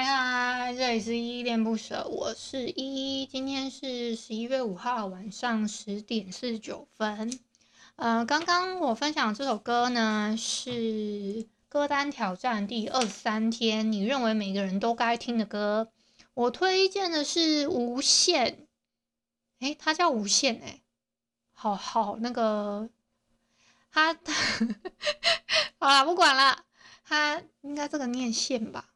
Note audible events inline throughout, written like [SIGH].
嗨嗨，这里是依依恋不舍，我是依依，今天是十一月五号晚上十点四十九分。呃，刚刚我分享这首歌呢，是歌单挑战第二十三天，你认为每个人都该听的歌，我推荐的是无限，诶，它叫无限诶，好好那个，它，[LAUGHS] 好啦，不管了，它应该这个念线吧。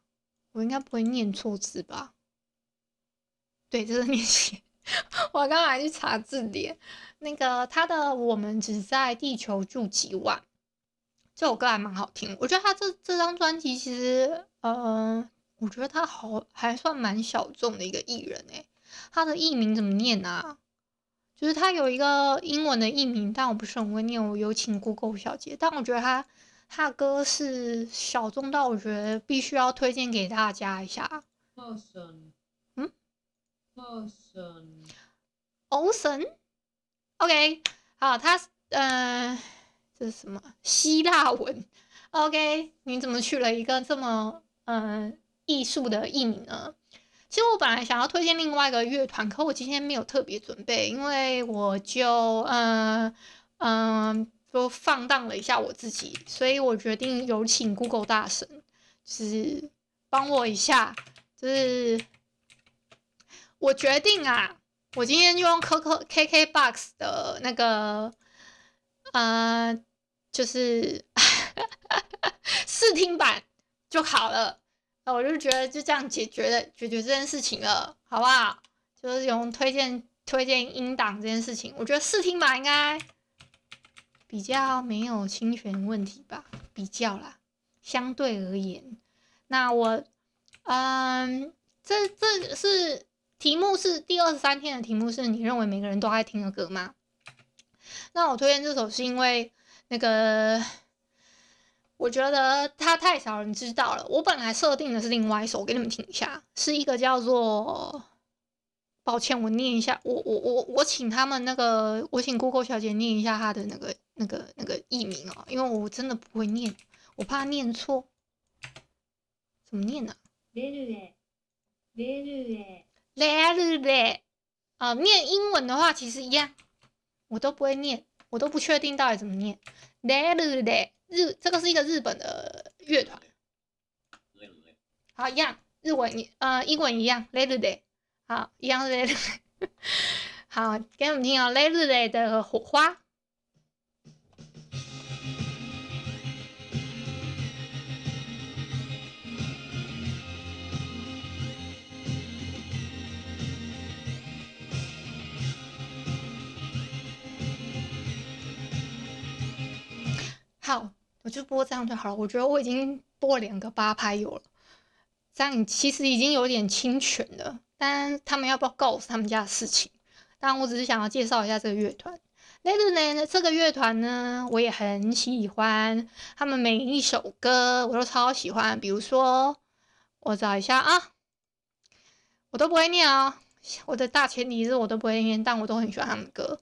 我应该不会念错字吧？对，这是念写。[LAUGHS] 我刚刚还去查字典，那个他的《我们只在地球住几晚》这首歌还蛮好听。我觉得他这这张专辑其实，呃，我觉得他好还算蛮小众的一个艺人诶。他的艺名怎么念啊？就是他有一个英文的艺名，但我不是很会念。我有请 Google 小姐，但我觉得他。他的歌是小众到我觉得必须要推荐给大家一下。嗯，Person，Ocean，OK，好，他嗯、呃，这是什么希腊文？OK，你怎么取了一个这么嗯艺术的艺名呢？其实我本来想要推荐另外一个乐团，可我今天没有特别准备，因为我就嗯嗯。呃呃就放荡了一下我自己，所以我决定有请 Google 大神，就是帮我一下。就是我决定啊，我今天就用 KKBOX 的那个，呃，就是 [LAUGHS] 试听版就好了。那我就觉得就这样解决了，解决这件事情了，好不好？就是用推荐推荐音档这件事情，我觉得试听版应该。比较没有侵权问题吧，比较啦，相对而言，那我，嗯，这这是题目是第二十三天的题目是你认为每个人都爱听的歌吗？那我推荐这首是因为那个，我觉得它太少人知道了。我本来设定的是另外一首，我给你们听一下，是一个叫做。抱歉，我念一下，我我我我请他们那个，我请 Google 小姐念一下她的那个那个那个译名哦，因为我真的不会念，我怕念错。怎么念呢、啊？レルレ，レルレ，レルレ。啊，念英文的话其实一样，我都不会念，我都不确定到底怎么念。レルレ，日这个是一个日本的乐团。好，一样，日文一呃英文一样，レルレ。 好，一样的。好，给我们听哦，Lazy 的火花。好，我就播这样就好了。我觉得我已经播两个八拍有了，这样其实已经有点侵权了。但他们要不要告诉他们家的事情？当然，我只是想要介绍一下这个乐团。Lazy 这个乐团呢，我也很喜欢，他们每一首歌我都超喜欢。比如说，我找一下啊，我都不会念啊、我的大前提是我都不会念，但我都很喜欢他们歌。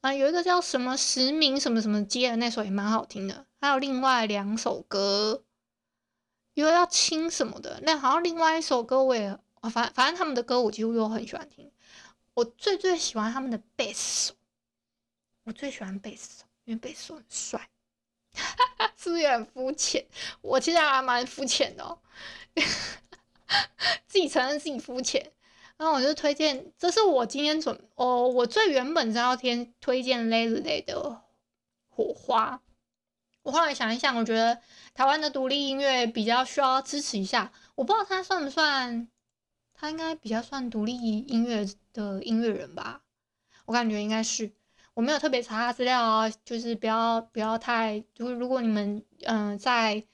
啊，有一个叫什么实名什么什么街的那首也蛮好听的。还有另外两首歌，有要亲什么的，那好像另外一首歌我也。啊，反反正他们的歌我几乎都很喜欢听。我最最喜欢他们的贝斯手，我最喜欢贝斯手，因为贝斯手很帅。[LAUGHS] 是不是有点肤浅？我其实还蛮肤浅的哦，[LAUGHS] 自己承认自己肤浅。然后我就推荐，这是我今天准哦，我最原本是要天推荐 Lazy 的火花。我后来想一想，我觉得台湾的独立音乐比较需要支持一下。我不知道他算不算。他应该比较算独立音乐的音乐人吧，我感觉应该是。我没有特别查他资料啊，就是不要不要太，就是如果你们嗯、在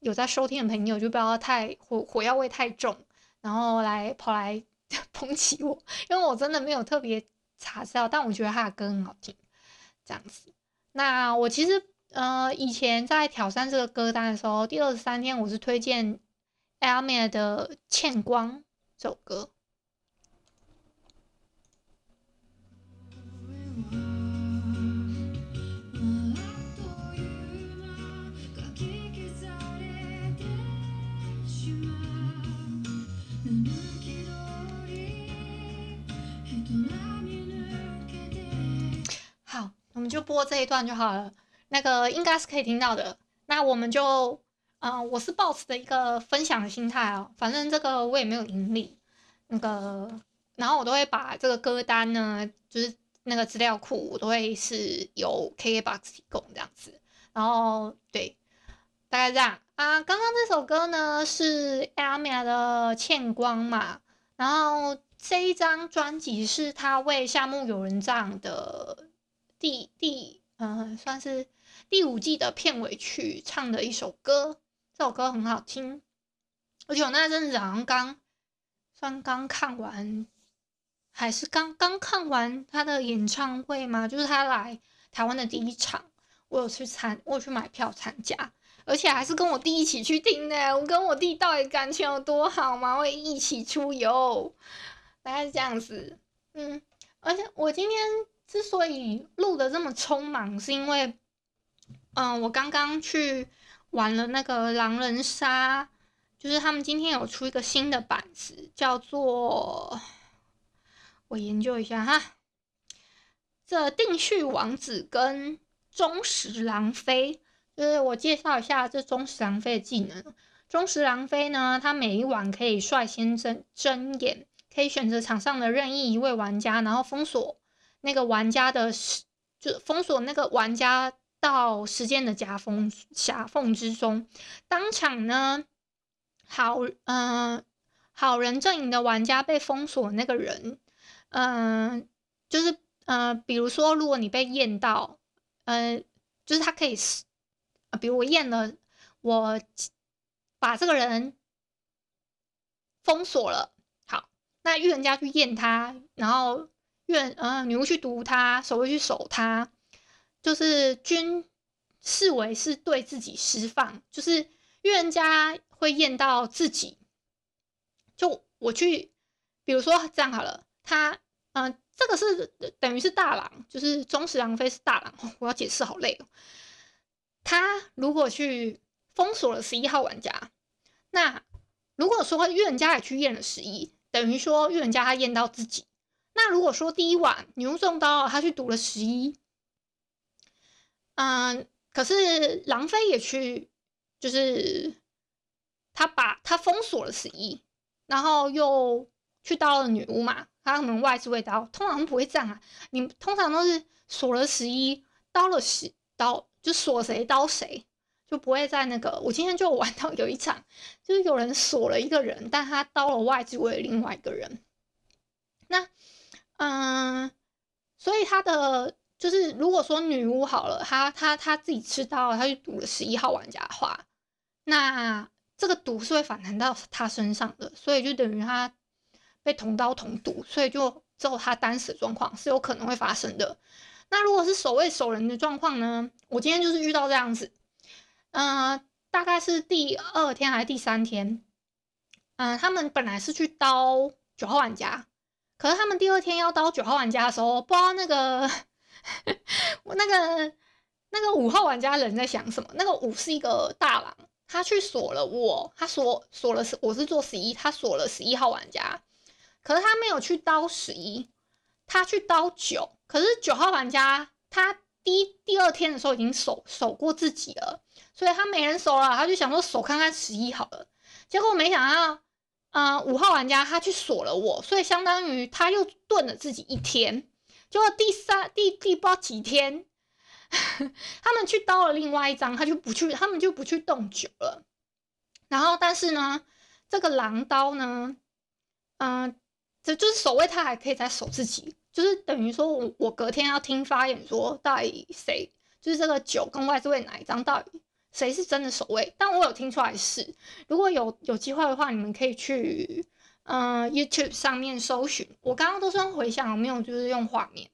有在收听的朋友，就不要太火火药味太重，然后来跑来 [LAUGHS] 捧起我，因为我真的没有特别查资料，但我觉得他的歌很好听，这样子。那我其实呃以前在挑战这个歌单的时候，第二十三天我是推荐 Almer 的《欠光》。这首歌好，我们就播这一段就好了，那个应该是可以听到的，那我们就。嗯、我是抱持的一个分享的心态哦。反正这个我也没有盈利，那个，然后我都会把这个歌单呢，就是那个资料库，我都会是由 KKBOX 提供这样子。然后对，大概这样啊。刚刚这首歌呢是 Aimee 的《欠光》嘛，然后这一张专辑是他为夏目友人帐的第第，嗯、呃，算是。第五季的片尾曲唱的一首歌，这首歌很好听，而且我那阵子好像刚算刚看完，还是刚刚看完他的演唱会嘛，就是他来台湾的第一场，我有去参，我有去买票参加，而且还是跟我弟一起去听的。我跟我弟到底感情有多好嘛？会一起出游，大概是这样子。嗯，而且我今天之所以录的这么匆忙，是因为。嗯，我刚刚去玩了那个狼人杀，就是他们今天有出一个新的板子，叫做我研究一下哈，这定序王子跟忠实狼妃，就是我介绍一下这忠实狼妃的技能。忠实狼妃呢，他每一晚可以率先睁睁眼，可以选择场上的任意一位玩家，然后封锁那个玩家的，就封锁那个玩家。到时间的夹缝夹缝之中，当场呢，好，嗯、呃，好人阵营的玩家被封锁，那个人，嗯、呃，就是，呃，比如说，如果你被验到，呃，就是他可以，呃，比如我验了，我把这个人封锁了，好，那预言家去验他，然后预，呃，女巫去毒他，守卫去守他。就是均视为是对自己释放，就是预言家会验到自己。就我去，比如说这样好了，他嗯、这个是等于是大狼，就是忠实狼妃是大狼。我要解释好累哦。他如果去封锁了十一号玩家，那如果说预言家也去验了十一，等于说预言家他验到自己。那如果说第一晚牛中刀，他去赌了十一。嗯，可是狼妃也去，就是他把他封锁了十一，然后又去刀了女巫嘛，他可能外置位刀，通常不会这样啊，你通常都是锁了十一，刀了十刀，就锁谁刀谁，就不会在那个。我今天就玩到有一场，就是有人锁了一个人，但他刀了外置位另外一个人，那嗯，所以他的。就是如果说女巫好了，她她她自己吃刀，她去赌了十一号玩家的话，那这个毒是会反弹到她身上的，所以就等于她被同刀同毒，所以就之后她单死的状况是有可能会发生的。那如果是守卫守人的状况呢？我今天就是遇到这样子，嗯、大概是第二天还是第三天，嗯、他们本来是去刀九号玩家，可是他们第二天要刀九号玩家的时候，不知道那个。[LAUGHS] 我那个那个五号玩家人在想什么？那个五是一个大狼，他去锁了我，他锁锁了，我是做十一，他锁了十一号玩家，可是他没有去刀十一，他去刀九，可是九号玩家他第一第二天的时候已经守守过自己了，所以他没人守了，他就想说守看看十一好了，结果没想到，嗯、呃，五号玩家他去锁了我，所以相当于他又炖了自己一天。就第三、第第不知道几天，[LAUGHS] 他们去刀了另外一张，他就不去，他们就不去动酒了。然后，但是呢，这个狼刀呢，嗯、这就是守卫，他还可以再守自己，就是等于说我我隔天要听发言说，到底谁就是这个酒跟外置位哪一张，到底谁是真的守卫？但我有听出来是，如果有有机会的话，你们可以去。嗯、YouTube 上面搜寻，我刚刚都是用回想，我没有就是用画面。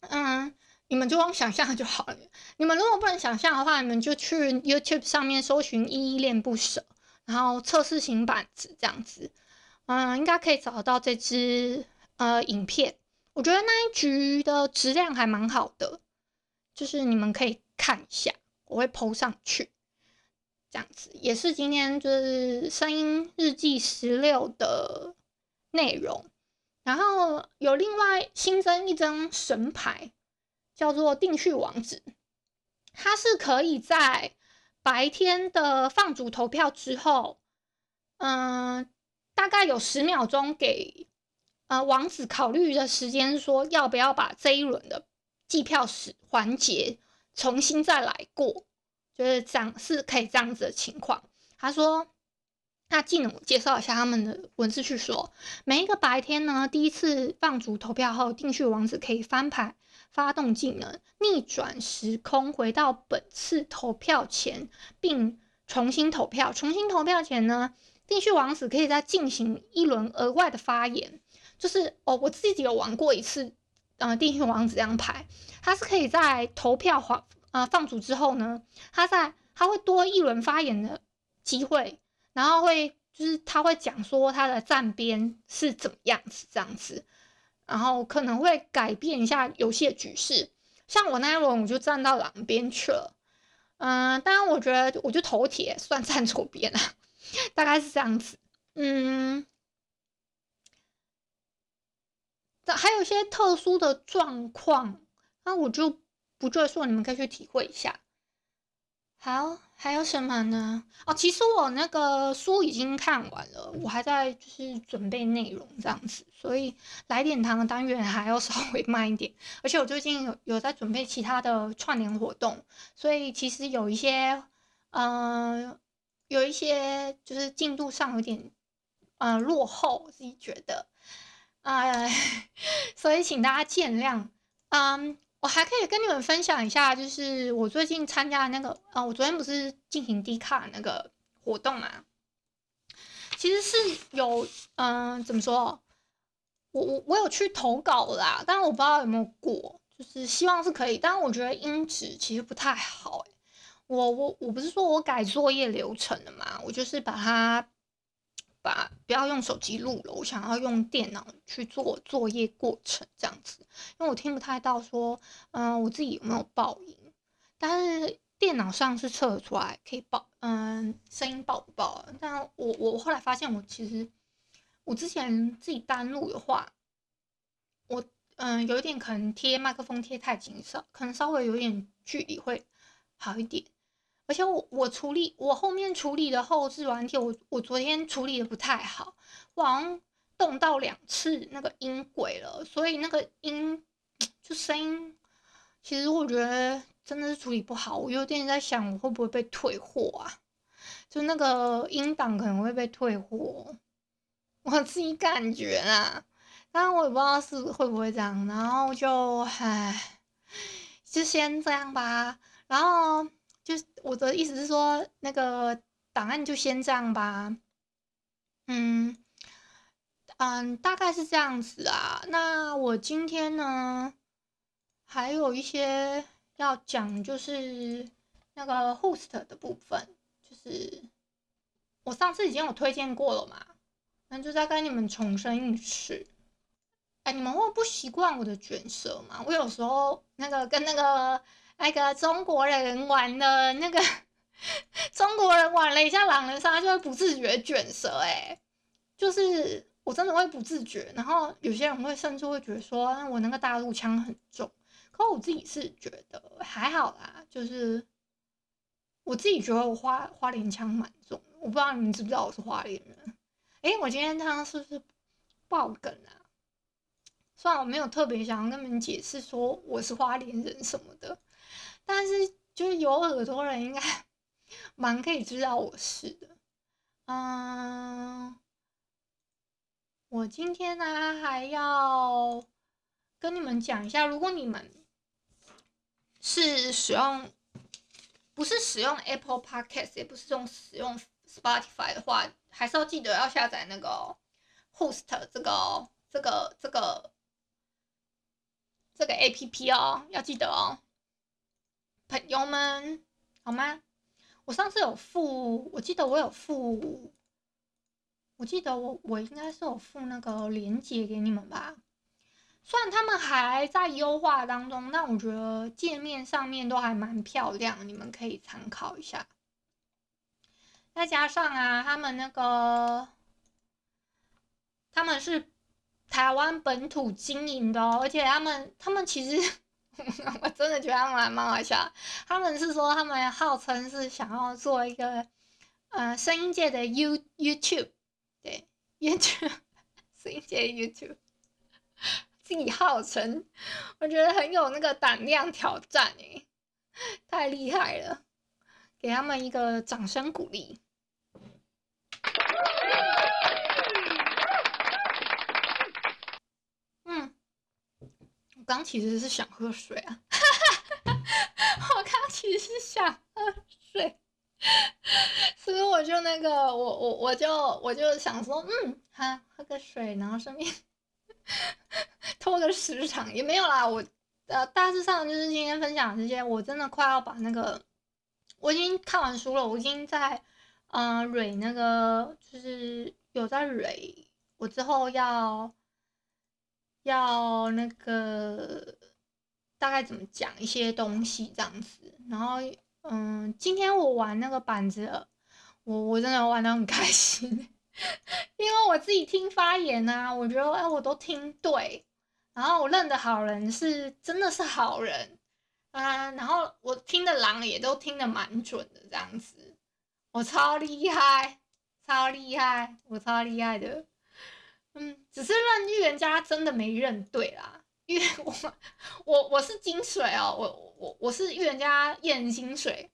嗯，你们就用想象就好了。你们如果不能想象的话，你们就去 YouTube 上面搜寻“依依恋不舍”，然后测试型板子这样子，嗯，应该可以找到这支呃影片。我觉得那一局的质量还蛮好的，就是你们可以看一下，我会 PO 上去。这样子也是今天就是声音日记十六的内容，然后有另外新增一张神牌，叫做定序网址，它是可以在白天的放逐投票之后，嗯、大概有十秒钟给呃王子考虑的时间，说要不要把这一轮的计票时环节重新再来过，就是这样是可以这样子的情况。他说。那技能介绍一下他们的文字去说，每一个白天呢，第一次放逐投票后，定序王子可以翻牌发动技能，逆转时空回到本次投票前，并重新投票。重新投票前呢，定序王子可以再进行一轮额外的发言，就是哦，我自己有玩过一次，呃，定序王子这样排，它是可以在投票环啊放逐之后呢，他在他会多一轮发言的机会。然后会就是他会讲说他的站边是怎么样子这样子，然后可能会改变一下游戏的局势。像我那一轮我就站到狼边去了，嗯，当然我觉得我就头铁算站左边了，大概是这样子。嗯，这还有一些特殊的状况，那我就不赘述，你们可以去体会一下。好。还有什么呢？哦，其实我那个书已经看完了，我还在就是准备内容这样子，所以来点糖的单元还要 [LAUGHS] 稍微慢一点。而且我最近有有在准备其他的串联活动，所以其实有一些，嗯、有一些就是进度上有点，呃，落后，我自己觉得，哎，[LAUGHS] 所以请大家见谅，嗯。我还可以跟你们分享一下，就是我最近参加的那个，啊、呃，我昨天不是进行低卡那个活动嘛？其实是有，嗯、怎么说？我我我有去投稿啦，但是我不知道有没有过，就是希望是可以，但是我觉得音质其实不太好、欸。我我我不是说我改作业流程了嘛？我就是把它。把不要用手机录了，我想要用电脑去做作业过程这样子，因为我听不太到说，嗯、我自己有没有爆音，但是电脑上是测得出来可以爆，嗯、声音爆不爆？但我我后来发现，我其实我之前自己单录的话，我嗯、有一点可能贴麦克风贴太紧，稍可能稍微有点距离会好一点。而且我我处理我后面处理的后置软体，我我昨天处理的不太好，我好像动到两次那个音轨了，所以那个音就声音，其实我觉得真的是处理不好，我有点在想我会不会被退货啊？就那个音档可能会被退货，我自己感觉啊，但我也不知道是会不会这样，然后就唉，就先这样吧，然后。就是我的意思是说，那个档案就先这样吧。嗯嗯，大概是这样子啊。那我今天呢，还有一些要讲，就是那个 host 的部分，就是我上次已经有推荐过了嘛，那就再跟你们重申一次。哎，你们会不习惯我的卷舌吗？我有时候那个跟那个。那个中国人玩的那个 [LAUGHS] 中国人玩了一下狼人杀，就会不自觉卷舌，哎，就是我真的会不自觉。然后有些人会甚至会觉得说，我那个大陆腔很重，可我自己是觉得还好啦，就是我自己觉得我花花莲腔蛮重。我不知道你们知不知道我是花莲人？哎，我今天他是不是爆梗啊？虽然我没有特别想要跟你们解释说我是花莲人什么的。但是，就是有耳朵人应该 [LAUGHS] 蛮可以知道我是的。嗯，我今天呢还要跟你们讲一下，如果你们是使用不是使用 Apple Podcast，也不是用使用 Spotify 的话，还是要记得要下载那个 Host 这个这个这个这个 APP 哦，要记得哦。朋友们，好吗？我上次有付，我记得我有付，我记得我我应该是有付那个链接给你们吧。虽然他们还在优化当中，但我觉得界面上面都还蛮漂亮，你们可以参考一下。再加上啊，他们那个他们是台湾本土经营的，而且他们他们其实。[LAUGHS] 我真的觉得他们蛮好笑。他们是说他们号称是想要做一个呃声音界的 You YouTube，对 YouTube [LAUGHS] 声音界 YouTube，自己号称，我觉得很有那个胆量挑战诶，太厉害了，给他们一个掌声鼓励。刚其实是想喝水啊，我刚其实是想喝水，所以我就那个我我我就我就想说，嗯，哈，喝个水，然后顺便 [LAUGHS] 拖个时长也没有啦。我呃大致上就是今天分享这些，我真的快要把那个我已经看完书了，我已经在嗯、呃、蕊那个就是有在蕊，我之后要。要那个大概怎么讲一些东西这样子，然后嗯，今天我玩那个板子，我我真的玩得很开心，[LAUGHS] 因为我自己听发言啊，我觉得哎我都听对，然后我认的好人是真的是好人。啊，然后我听的狼也都听得蛮准的这样子，我超厉害，超厉害，我超厉害的。嗯，只是认预言家真的没认对啦，因为我 [LAUGHS] 我我是金水哦，我我我是预言家验金水，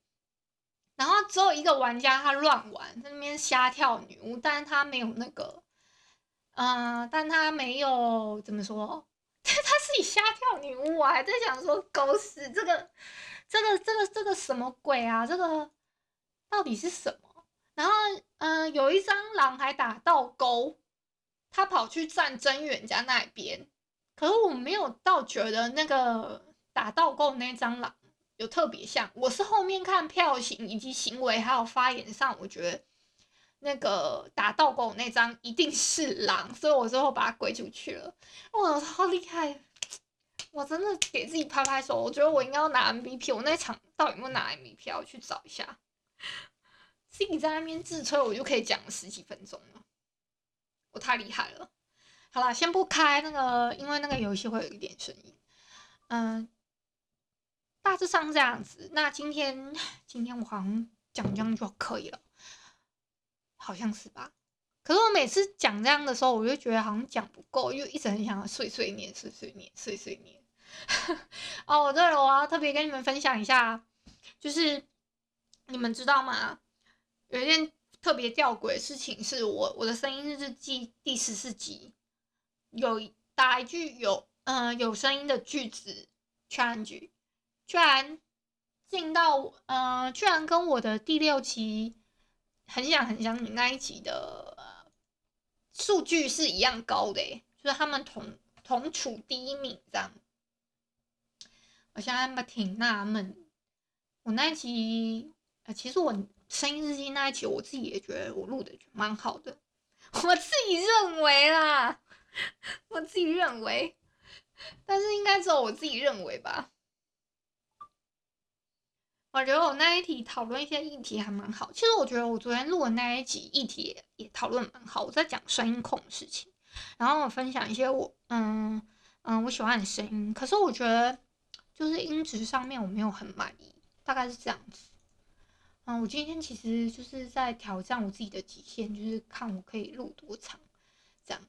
然后只有一个玩家他乱玩，在那边瞎跳女巫，但是他没有那个，嗯、但他没有怎么说，他 [LAUGHS] 他自己瞎跳女巫，我还在想说狗屎，这个这个这个这个什么鬼啊，这个到底是什么？然后嗯、有一张狼还打倒钩。他跑去站真预言家那边，可是我没有到觉得那个打倒钩那张狼有特别像。我是后面看票型以及行为还有发言上，我觉得那个打倒钩那张一定是狼，所以我最后把它归出去了。哇，好厉害！我真的给自己拍拍手，我觉得我应该要拿 MVP。我那场到底有没有拿 MVP？我去找一下。自己在那边自吹，我就可以讲十几分钟了。我太厉害了，好了，先不开那个，因为那个游戏会有一点声音。嗯，大致上这样子。那今天今天我好像讲这样就可以了，好像是吧？可是我每次讲这样的时候，我就觉得好像讲不够，又一直很想碎碎念、碎碎念、碎碎念。[LAUGHS] 哦，对了，我要特别跟你们分享一下，就是你们知道吗？有一件。特别吊诡的事情是我我的声音日记第十四集有打一句有嗯、呃、有声音的句子 change，居然进到嗯、呃、居然跟我的第六集很想很想你那一集的数据是一样高的，就是他们同同处第一名这样。我现在还挺纳闷，我那一集呃其实我。声音日记那一期，我自己也觉得我录的蛮好的，我自己认为啦，我自己认为，但是应该只有我自己认为吧。我觉得我那一题讨论一些议题还蛮好，其实我觉得我昨天录的那一集议题也，也讨论蛮好，我在讲声音控的事情，然后我分享一些我嗯嗯我喜欢的声音，可是我觉得就是音质上面我没有很满意，大概是这样子。我今天其实就是在挑战我自己的极限，就是看我可以录多长，这样，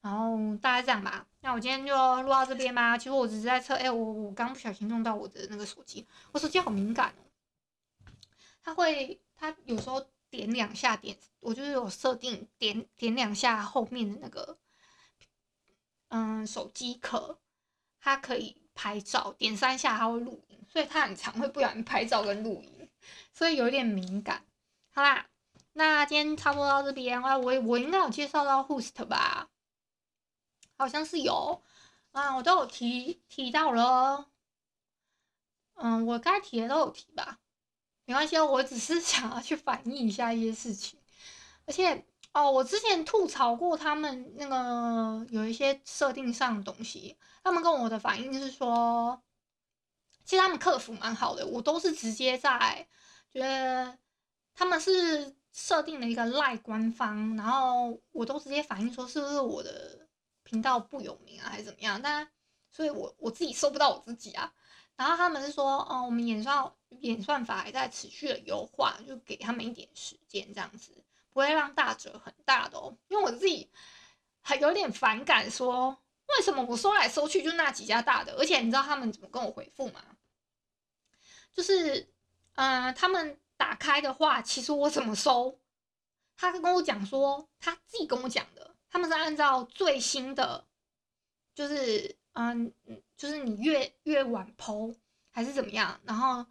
然后大概这样吧。那我今天就录到这边吧。其实我只是在测，哎、我我刚不小心弄到我的那个手机，我手机好敏感哦，它会，它有时候点两下点，我就是有设定点点两下后面的那个，嗯，手机壳，它可以拍照，点三下它会录音，所以它很常会不小心拍照跟录音。所以有点敏感，好啦，那今天差不多到这边啊，我我应该有介绍到 Host 吧？好像是有啊，我都有提提到了，嗯，我该提的都有提吧，没关系，我只是 [LAUGHS] 想要去反映一下一些事情，而且哦，我之前吐槽过他们那个有一些设定上的东西，他们跟我的反应就是说。其实他们客服蛮好的，我都是直接在，觉得他们是设定了一个赖官方，然后我都直接反映说是不是我的频道不有名啊，还是怎么样？但所以我我自己收不到我自己啊，然后他们是说，哦，我们演算演算法还在持续的优化，就给他们一点时间，这样子不会让大折很大的哦。因为我自己还有点反感，说为什么我搜来搜去就那几家大的，而且你知道他们怎么跟我回复吗？就是，嗯、他们打开的话，其实我怎么搜，他跟我讲说他自己跟我讲的，他们是按照最新的，就是。嗯，就是你越越晚剖还是怎么样，然后，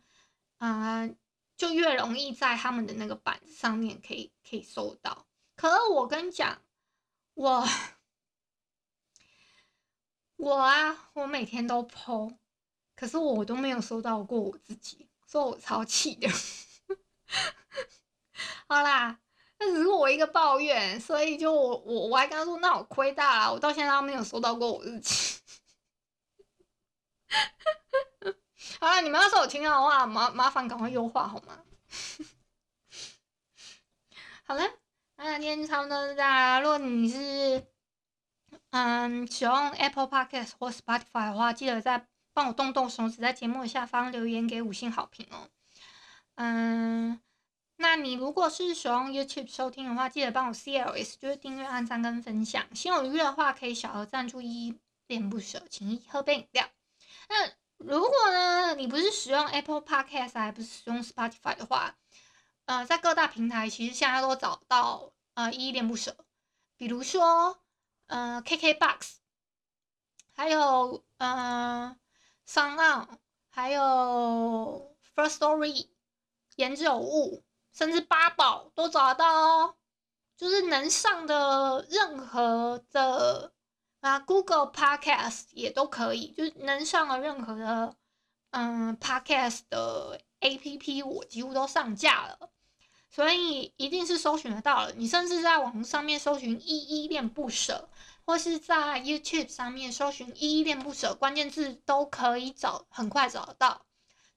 嗯，就越容易在他们的那个板子上面可以可以搜到。可是我跟你讲，我 [LAUGHS] 我啊，我每天都剖可是我都没有收到过我自己，所以我超气的。[LAUGHS] 好啦，那只是我一个抱怨，所以就我我我还跟他说，那我亏大了，我到现在都没有收到过我自己。[LAUGHS] 好了，你们要是有听到的话，麻麻烦赶快优化好吗？[LAUGHS] 好了，那今天差不多是这样。如果你是嗯使用 Apple Podcast 或 Spotify 的话，记得在帮我动动手指，在节目下方留言给五星好评哦。嗯，那你如果是使用 YouTube 收听的话，记得帮我 CLS，就是订阅、按赞跟分享。心有余的话，可以小额赞助，依恋不舍，请一喝杯饮料。那如果呢，你不是使用 Apple Podcast，还不是使用 Spotify 的话，呃，在各大平台其实现在都找到呃依依恋不舍，比如说呃 KKBox，还有呃 SoundOn，还有 First Story，言之有物，甚至八宝都找得到哦，就是能上的任何的。啊，Google Podcast 也都可以，就是能上的任何的嗯 Podcast 的 APP，我几乎都上架了，所以一定是搜寻得到了。你甚至在网上面搜寻“依依恋不舍”，或是在 YouTube 上面搜寻“依依恋不舍”，关键字都可以找，很快找得到。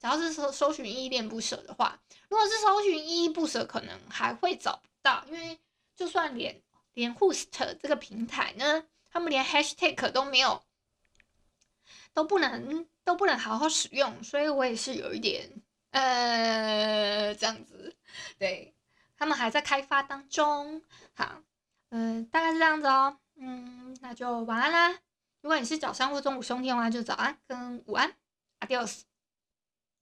只要是搜搜寻“依依恋不舍”的话，如果是搜寻“依依不舍”，可能还会找不到，因为就算连连 Host 这个平台呢。他们连 hashtag 都没有，都不能都不能好好使用，所以我也是有一点呃这样子，对，他们还在开发当中。好，嗯、大概是这样子哦，嗯，那就晚安啦。如果你是早上或中午收听的话，就早安跟午安，Adios。